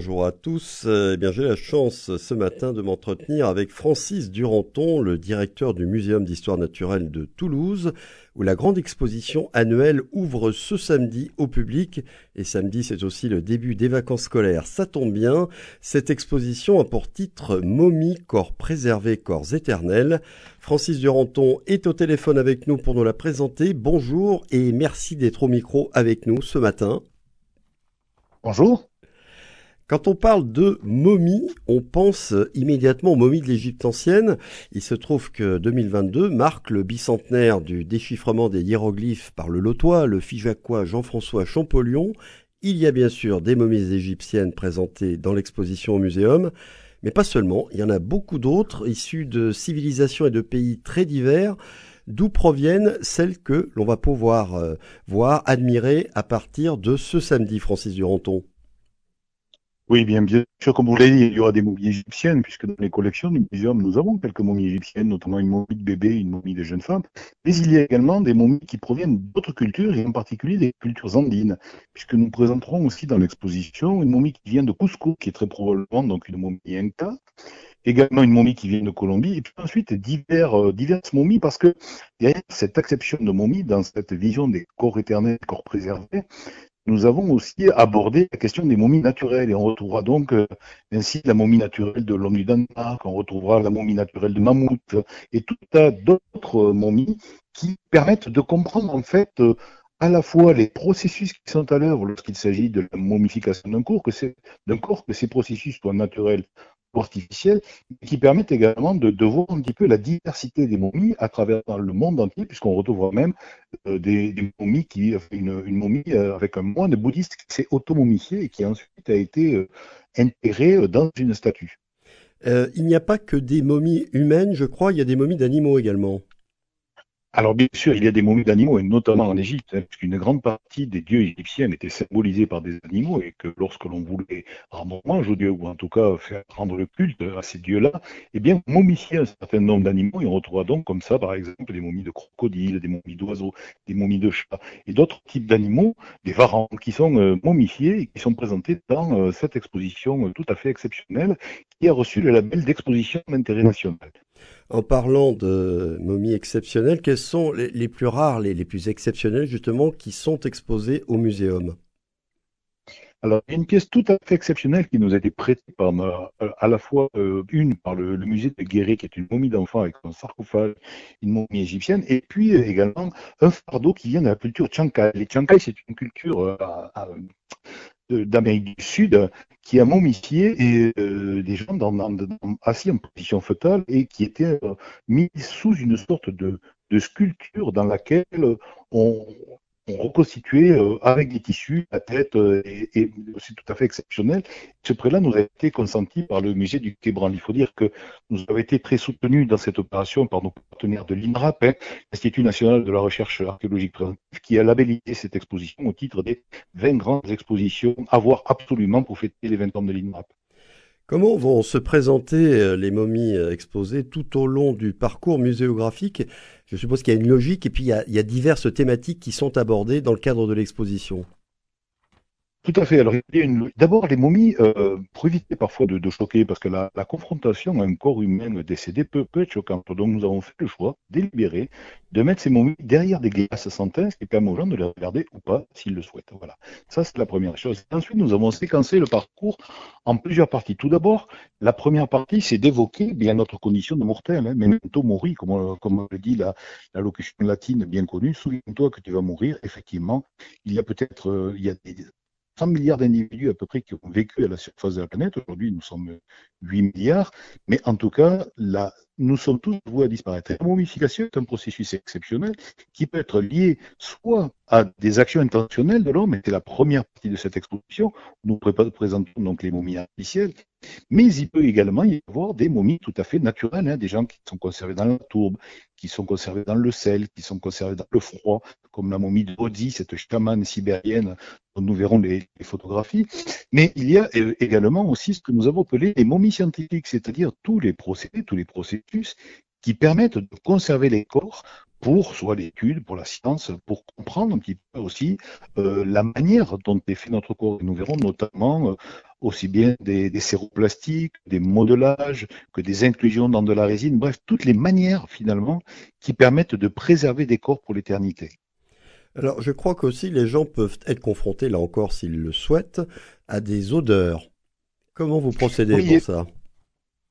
bonjour à tous. Eh bien, j'ai la chance ce matin de m'entretenir avec Francis Duranton, le directeur du Muséum d'histoire naturelle de Toulouse, où la grande exposition annuelle ouvre ce samedi au public. Et samedi, c'est aussi le début des vacances scolaires. Ça tombe bien. Cette exposition a pour titre Momie, corps préservé, corps éternel. Francis Duranton est au téléphone avec nous pour nous la présenter. Bonjour et merci d'être au micro avec nous ce matin. Bonjour. Quand on parle de momies, on pense immédiatement aux momies de l'Égypte ancienne. Il se trouve que 2022 marque le bicentenaire du déchiffrement des hiéroglyphes par le lotois, le figeacois Jean-François Champollion. Il y a bien sûr des momies égyptiennes présentées dans l'exposition au muséum, mais pas seulement, il y en a beaucoup d'autres issues de civilisations et de pays très divers d'où proviennent celles que l'on va pouvoir euh, voir, admirer à partir de ce samedi, Francis Duranton? Oui, bien, bien sûr, comme vous l'avez dit, il y aura des momies égyptiennes, puisque dans les collections du muséum, nous avons quelques momies égyptiennes, notamment une momie de bébé, une momie de jeune femme. Mais il y a également des momies qui proviennent d'autres cultures, et en particulier des cultures andines, puisque nous présenterons aussi dans l'exposition une momie qui vient de Cusco, qui est très probablement donc une momie inca, également une momie qui vient de Colombie, et puis ensuite divers, euh, diverses momies, parce que derrière cette acception de momie, dans cette vision des corps éternels, corps préservés, nous avons aussi abordé la question des momies naturelles et on retrouvera donc euh, ainsi la momie naturelle de l'homme du Danemark, on retrouvera la momie naturelle de mammouth et tout tas d'autres momies qui permettent de comprendre en fait euh, à la fois les processus qui sont à l'œuvre lorsqu'il s'agit de la momification d'un corps, d'un corps, que ces processus soient naturels artificielles qui permettent également de, voir un petit peu la diversité des momies à travers le monde entier, puisqu'on retrouvera même euh, des, momies qui, une, momie euh, avec un moine bouddhiste qui s'est automomifié et qui ensuite a été euh, intégré dans une statue. il n'y a pas que des momies humaines, je crois, il y a des momies d'animaux également. Alors bien sûr, il y a des momies d'animaux, et notamment en Égypte, hein, puisqu'une grande partie des dieux égyptiens étaient symbolisés par des animaux, et que lorsque l'on voulait rendre hommage aux dieux, ou en tout cas faire rendre le culte à ces dieux-là, eh bien, momifier un certain nombre d'animaux, et on retrouvera donc comme ça, par exemple, des momies de crocodiles, des momies d'oiseaux, des momies de chats, et d'autres types d'animaux, des varans, qui sont euh, momifiés et qui sont présentés dans euh, cette exposition euh, tout à fait exceptionnelle, qui a reçu le label d'exposition d'intérêt national. En parlant de momies exceptionnelles, quelles sont les, plus rares, les, plus exceptionnelles justement, qui sont exposées au muséum? Alors, il y a une pièce tout à fait exceptionnelle qui nous a été prêtée par euh, à la fois euh, une par le, musée de Guéret, qui est une momie d'enfant avec un sarcophage, une momie égyptienne, et puis euh, également un fardeau qui vient de la culture Tchankai. Les Tchankai, c'est une culture d'Amérique du Sud qui a momifié et, euh, des gens assis en position fœtale et qui étaient euh, mis sous une sorte de, de sculpture dans laquelle on, reconstitué euh, avec des tissus la tête euh, et, c'est tout à fait exceptionnel. Ce prêt-là nous a été consenti par le musée du Quai Il faut dire que nous avons été très soutenus dans cette opération par nos partenaires de l'INRAP, hein, l'Institut national de la recherche archéologique préventive, qui a labellisé cette exposition au titre des 20 grandes expositions à voir absolument pour fêter les 20 ans de l'INRAP. Comment vont se présenter euh, les momies exposées tout au long du parcours muséographique? Je suppose qu'il y a une logique et puis il y a, diverses thématiques qui sont abordées dans le cadre de l'exposition. Tout à fait. Alors, d'abord, les momies, euh, pour éviter parfois de, choquer, parce que la, confrontation à un corps humain décédé peut, être choquante. Donc, nous avons fait le choix délibéré de mettre ces momies derrière des glaces ce qui permet aux gens de les regarder ou pas s'ils le souhaitent. Voilà. Ça, c'est la première chose. ensuite, nous avons séquencé le parcours en plusieurs parties. Tout d'abord, la première partie, c'est d'évoquer bien notre condition de mortel, hein, memento mori, comme, comme le dit la, la locution latine bien connue. Souviens-toi que tu vas mourir. Effectivement, il y a peut-être, euh, il y a des 100 milliards d'individus à peu près qui ont vécu à la surface de la planète. Aujourd'hui, nous sommes 8 milliards. Mais en tout cas, nous sommes tous voués à disparaître. La momification est un processus exceptionnel qui peut être lié soit à des actions intentionnelles de l'homme, et c'est la première partie de cette exposition, nous présentons donc les momies artificielles, mais il peut également y avoir des momies tout à fait naturelles, hein, des gens qui sont conservés dans la tourbe, qui sont conservés dans le sel, qui sont conservés dans le froid, comme la momie de Bodhi, cette chamane sibérienne dont nous verrons les, photographies. Mais il y a euh, également aussi ce que nous avons appelé les momies scientifiques, c'est-à-dire tous les procédés, tous les processus qui permettent de conserver les corps pour soit l'étude, pour la science, pour comprendre un petit peu aussi euh, la manière dont est fait notre corps. nous verrons notamment euh, aussi bien des, des séroplastiques, des modelages, que des inclusions dans de la résine, bref, toutes les manières finalement qui permettent de préserver des corps pour l'éternité. Alors je crois qu'aussi les gens peuvent être confrontés, là encore s'ils le souhaitent, à des odeurs. Comment vous procédez pour ça?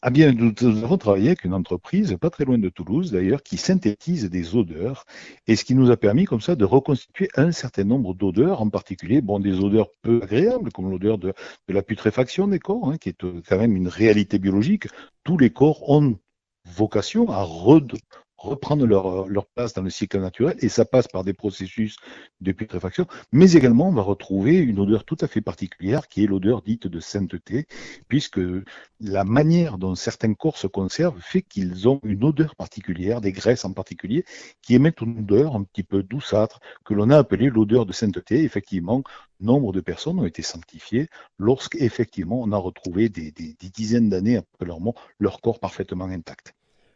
Ah bien, nous, avons travaillé avec une entreprise, pas très loin de Toulouse d'ailleurs, qui synthétise des odeurs, et ce qui nous a permis comme ça de reconstituer un certain nombre d'odeurs, en particulier, bon, des odeurs peu agréables, comme l'odeur de, la putréfaction des corps, hein, qui est euh, quand même une réalité biologique. Tous les corps ont vocation à reprendre leur, place dans le cycle naturel et ça passe par des processus de putréfaction, mais également on va retrouver une odeur tout à fait particulière qui est l'odeur dite de sainteté, puisque la manière dont certains corps se conservent fait qu'ils ont une odeur particulière, des graisses en particulier, qui émettent une odeur un petit peu douceâtre, que l'on a appelée l'odeur de sainteté. Effectivement, nombre de personnes ont été sanctifiées lorsqu'effectivement on a retrouvé des dizaines d'années après leur mort leur corps parfaitement intact.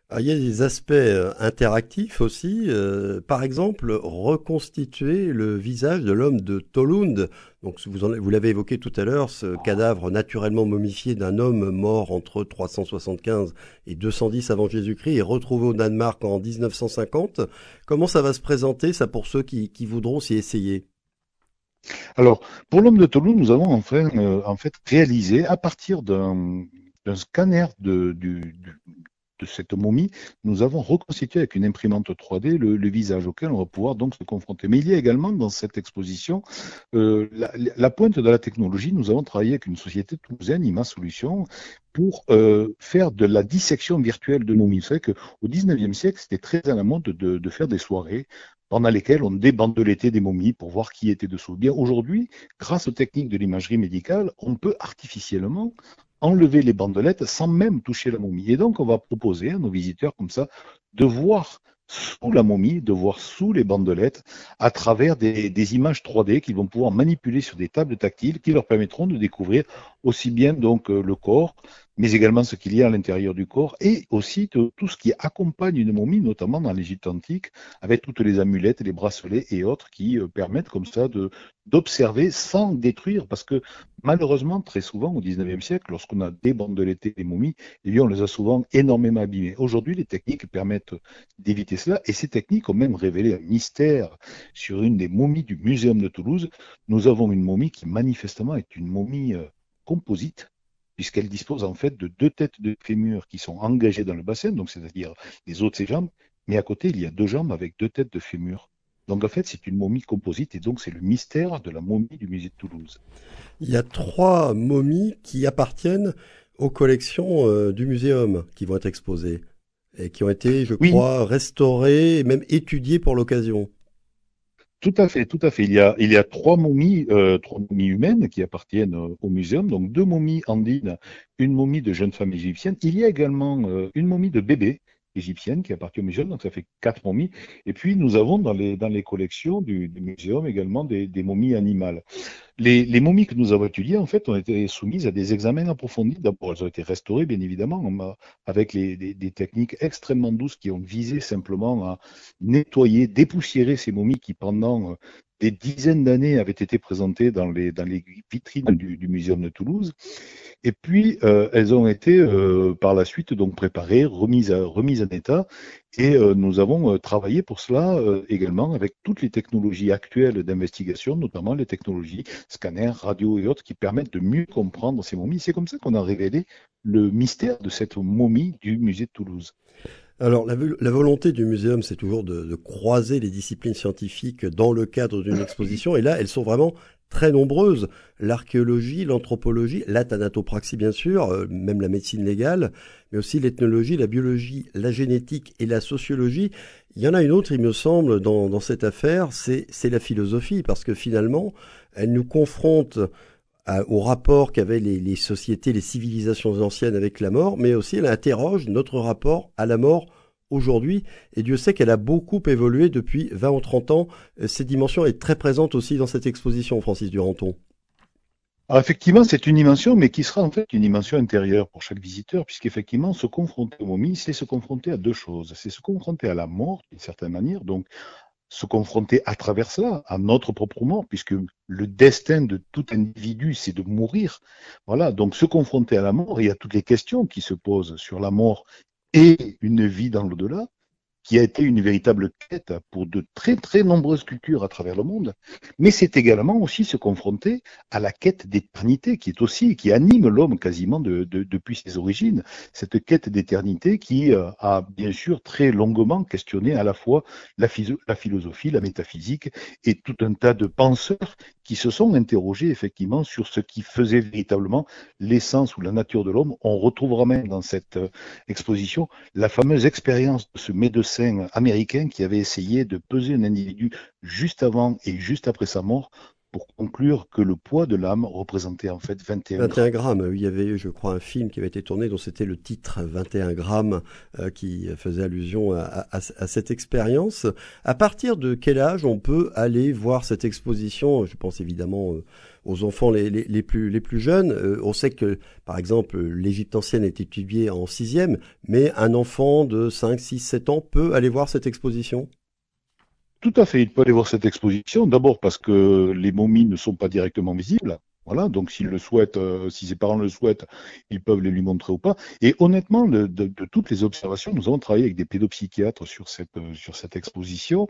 Ah, il y a des aspects euh, interactifs aussi. Euh, par exemple, reconstituer le visage de l'homme de Tolund. Donc, vous, l'avez évoqué tout à l'heure, ce cadavre naturellement momifié d'un homme mort entre 375 et 210 avant Jésus-Christ est retrouvé au Danemark en 1950. Comment ça va se présenter, ça, pour ceux qui, voudront s'y essayer? Alors, pour l'homme de Tolund, nous avons euh, en fait réalisé, à partir d'un scanner de, du, cette momie, nous avons reconstitué avec une imprimante 3D le, visage auquel on va pouvoir donc se confronter. Mais il y a également dans cette exposition euh, la, pointe de la technologie. Nous avons travaillé avec une société toulousaine, IMA Solutions, pour euh, faire de la dissection virtuelle de momies. Vous savez qu'au 19e siècle, c'était très à la mode de, faire des soirées pendant lesquelles on débandelétait des momies pour voir qui était dessous. Bien aujourd'hui, grâce aux techniques de l'imagerie médicale, on peut artificiellement enlever les bandelettes sans même toucher la momie. Et donc, on va proposer à nos visiteurs comme ça de voir sous la momie, de voir sous les bandelettes à travers des, images 3D qu'ils vont pouvoir manipuler sur des tables tactiles qui leur permettront de découvrir aussi bien donc euh, le corps, mais également ce qu'il y a à l'intérieur du corps, et aussi tout ce qui accompagne une momie, notamment dans l'Égypte antique, avec toutes les amulettes, les bracelets et autres qui euh, permettent comme ça d'observer sans détruire, parce que malheureusement, très souvent au XIXe siècle, lorsqu'on a débandeletté les momies, eh bien, on les a souvent énormément abîmées. Aujourd'hui, les techniques permettent d'éviter cela, et ces techniques ont même révélé un mystère sur une des momies du Muséum de Toulouse. Nous avons une momie qui manifestement est une momie euh, composite, puisqu'elle dispose en fait de deux têtes de fémur qui sont engagées dans le bassin, donc c'est-à-dire les os de ses jambes, mais à côté il y a deux jambes avec deux têtes de fémur. Donc en fait c'est une momie composite et donc c'est le mystère de la momie du musée de Toulouse. Il y a trois momies qui appartiennent aux collections euh, du muséum qui vont être exposées et qui ont été, je crois, restaurées et même étudiées pour l'occasion. Tout à fait, tout à fait. Il y a, il y a trois momies, euh, trois momies humaines qui appartiennent euh, au muséum. Donc deux momies andines, une momie de jeune femme égyptienne. Il y a également euh, une momie de bébé égyptienne qui appartient au muséum. Donc ça fait quatre momies. Et puis nous avons dans les dans les collections du, du muséum également des, des momies animales. Les, les, momies que nous avons étudiées, en fait, ont été soumises à des examens approfondis. D'abord, elles ont été restaurées, bien évidemment, avec les, des techniques extrêmement douces qui ont visé simplement à nettoyer, dépoussiérer ces momies qui, pendant des dizaines d'années, avaient été présentées dans les, vitrines du, du Muséum de Toulouse. Et puis, euh, elles ont été euh, par la suite donc préparées, remises, à, remises en état. Et euh, nous avons travaillé pour cela également avec toutes les technologies actuelles d'investigation, notamment les technologies scanner, radio et autres, qui permettent de mieux comprendre ces momies. C'est comme ça qu'on a révélé le mystère de cette momie du musée de Toulouse. Alors, la, la, volonté du muséum, c'est toujours de, de, croiser les disciplines scientifiques dans le cadre d'une exposition. Et là, elles sont vraiment très nombreuses. L'archéologie, l'anthropologie, la thanatopraxie bien sûr, euh, même la médecine légale, mais aussi l'ethnologie, la biologie, la génétique et la sociologie. Il y en a une autre, il me semble, dans, dans cette affaire, c'est la philosophie, parce que finalement, elle nous confronte au rapport qu'avaient les, sociétés, les civilisations anciennes avec la mort, mais aussi elle interroge notre rapport à la mort aujourd'hui, et Dieu sait qu'elle a beaucoup évolué depuis 20 ou 30 ans. Cette dimension est très présente aussi dans cette exposition, Francis Duranton. Alors effectivement, c'est une dimension, mais qui sera en fait une dimension intérieure pour chaque visiteur, puisqu'effectivement, se confronter aux momies, c'est se confronter à deux choses. C'est se confronter à la mort, d'une certaine manière, donc se confronter à travers cela, à notre propre mort, puisque le destin de tout individu, c'est de mourir. Voilà, donc se confronter à la mort, il y a toutes les questions qui se posent sur la mort et une vie dans l'au-delà qui a été une véritable quête pour de très très nombreuses cultures à travers le monde, mais c'est également aussi se confronter à la quête d'éternité qui est aussi, qui anime l'homme quasiment de, de, depuis ses origines, cette quête d'éternité qui euh, a bien sûr très longuement questionné à la fois la, la philosophie, la métaphysique et tout un tas de penseurs qui se sont interrogés effectivement sur ce qui faisait véritablement l'essence ou la nature de l'homme. On retrouvera même dans cette euh, exposition la fameuse expérience de ce médecin américain qui avait essayé de peser un individu juste avant et juste après sa mort pour conclure que le poids de l'âme représentait en fait 21, 21 grammes. Il y avait je crois, un film qui avait été tourné dont c'était le titre 21 grammes euh, qui faisait allusion à, cette expérience. À partir de quel âge on peut aller voir cette exposition? Je pense évidemment euh, aux enfants les, les, plus, les plus jeunes. Euh, on sait que, par exemple, l'Égypte ancienne est étudiée en sixième, mais un enfant de 5, 6, 7 ans peut aller voir cette exposition? Tout à fait, il peut aller voir cette exposition. D'abord parce que les momies ne sont pas directement visibles. Voilà, donc s'il le souhaite, euh, si ses parents le souhaitent, ils peuvent les lui montrer ou pas. Et honnêtement, de, toutes les observations, nous avons travaillé avec des pédopsychiatres sur cette euh, sur cette exposition,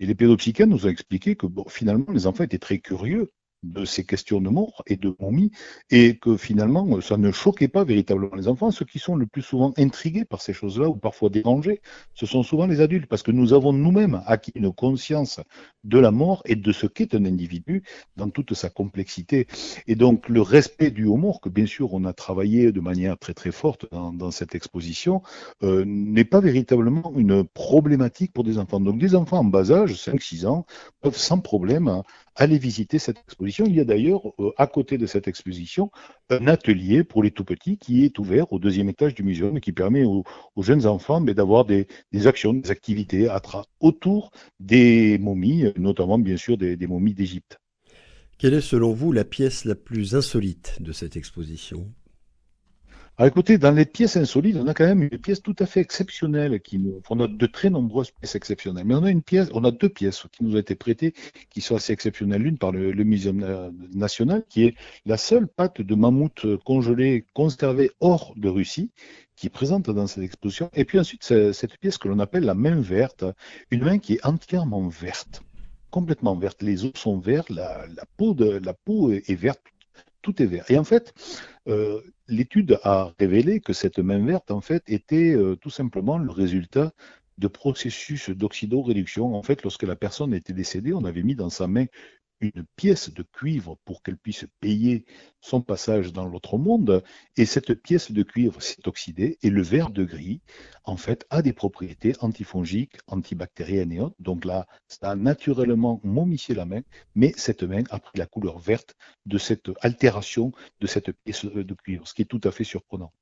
et les pédopsychiatres nous ont expliqué que finalement, les enfants étaient très curieux de ces questions de mort et de momies, et que finalement, ça ne choquait pas véritablement les enfants. Ceux qui sont le plus souvent intrigués par ces choses-là, ou parfois dérangés, ce sont souvent les adultes, parce que nous avons nous-mêmes acquis une conscience de la mort et de ce qu'est un individu dans toute sa complexité. Et donc, le respect du mort que bien sûr on a travaillé de manière très très forte dans, cette exposition, euh, n'est pas véritablement une problématique pour des enfants. Donc, des enfants en bas âge, 5-6 ans, peuvent sans problème aller visiter cette exposition. Il y a d'ailleurs, euh, à côté de cette exposition, un atelier pour les tout petits qui est ouvert au deuxième étage du muséum et qui permet aux, jeunes enfants d'avoir des, actions, des activités autour des momies, notamment bien sûr des momies d'Égypte. Quelle est selon vous la pièce la plus insolite de cette exposition? Alors écoutez, dans les pièces insolites, on a quand même une pièce tout à fait exceptionnelle qui nous, on a de très nombreuses pièces exceptionnelles. Mais on a une pièce, on a deux pièces qui nous ont été prêtées, qui sont assez exceptionnelles. L'une par le, le Muséum national, qui est la seule patte de mammouth congelée, conservée hors de Russie, qui est présente dans cette exposition. Et puis ensuite, cette pièce que l'on appelle la main verte, une main qui est entièrement verte complètement verte. Les os sont verts, la, la, peau, de, la peau est verte, tout est vert. Et en fait, euh, l'étude a révélé que cette main verte, en fait, était euh, tout simplement le résultat de processus d'oxydoréduction. En fait, lorsque la personne était décédée, on avait mis dans sa main une pièce de cuivre pour qu'elle puisse payer son passage dans l'autre monde. Et cette pièce de cuivre s'est oxydée et le verre de gris, en fait, a des propriétés antifongiques, antibactériennes et autres. Donc là, ça a naturellement momifié la main, mais cette main a pris la couleur verte de cette altération de cette pièce de cuivre, ce qui est tout à fait surprenant.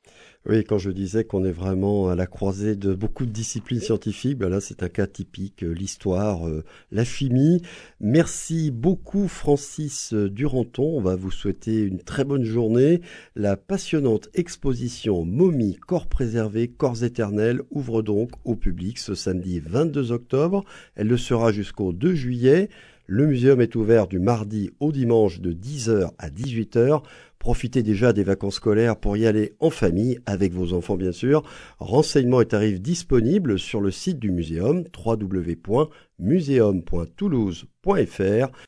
Oui, quand je disais qu'on est vraiment à la croisée de beaucoup de disciplines scientifiques, ben là c'est un cas typique, euh, l'histoire, euh, la chimie. Merci beaucoup Francis Duranton, on va vous souhaiter une très bonne journée. La passionnante exposition Momie, corps préservé, corps éternels ouvre donc au public ce samedi 22 octobre. Elle le sera jusqu'au 2 juillet. Le muséum est ouvert du mardi au dimanche de 10h à 18h. Profitez déjà des vacances scolaires pour y aller en famille, avec vos enfants bien sûr. Renseignements et tarifs disponibles sur le site du muséum www.museum.toulouse.fr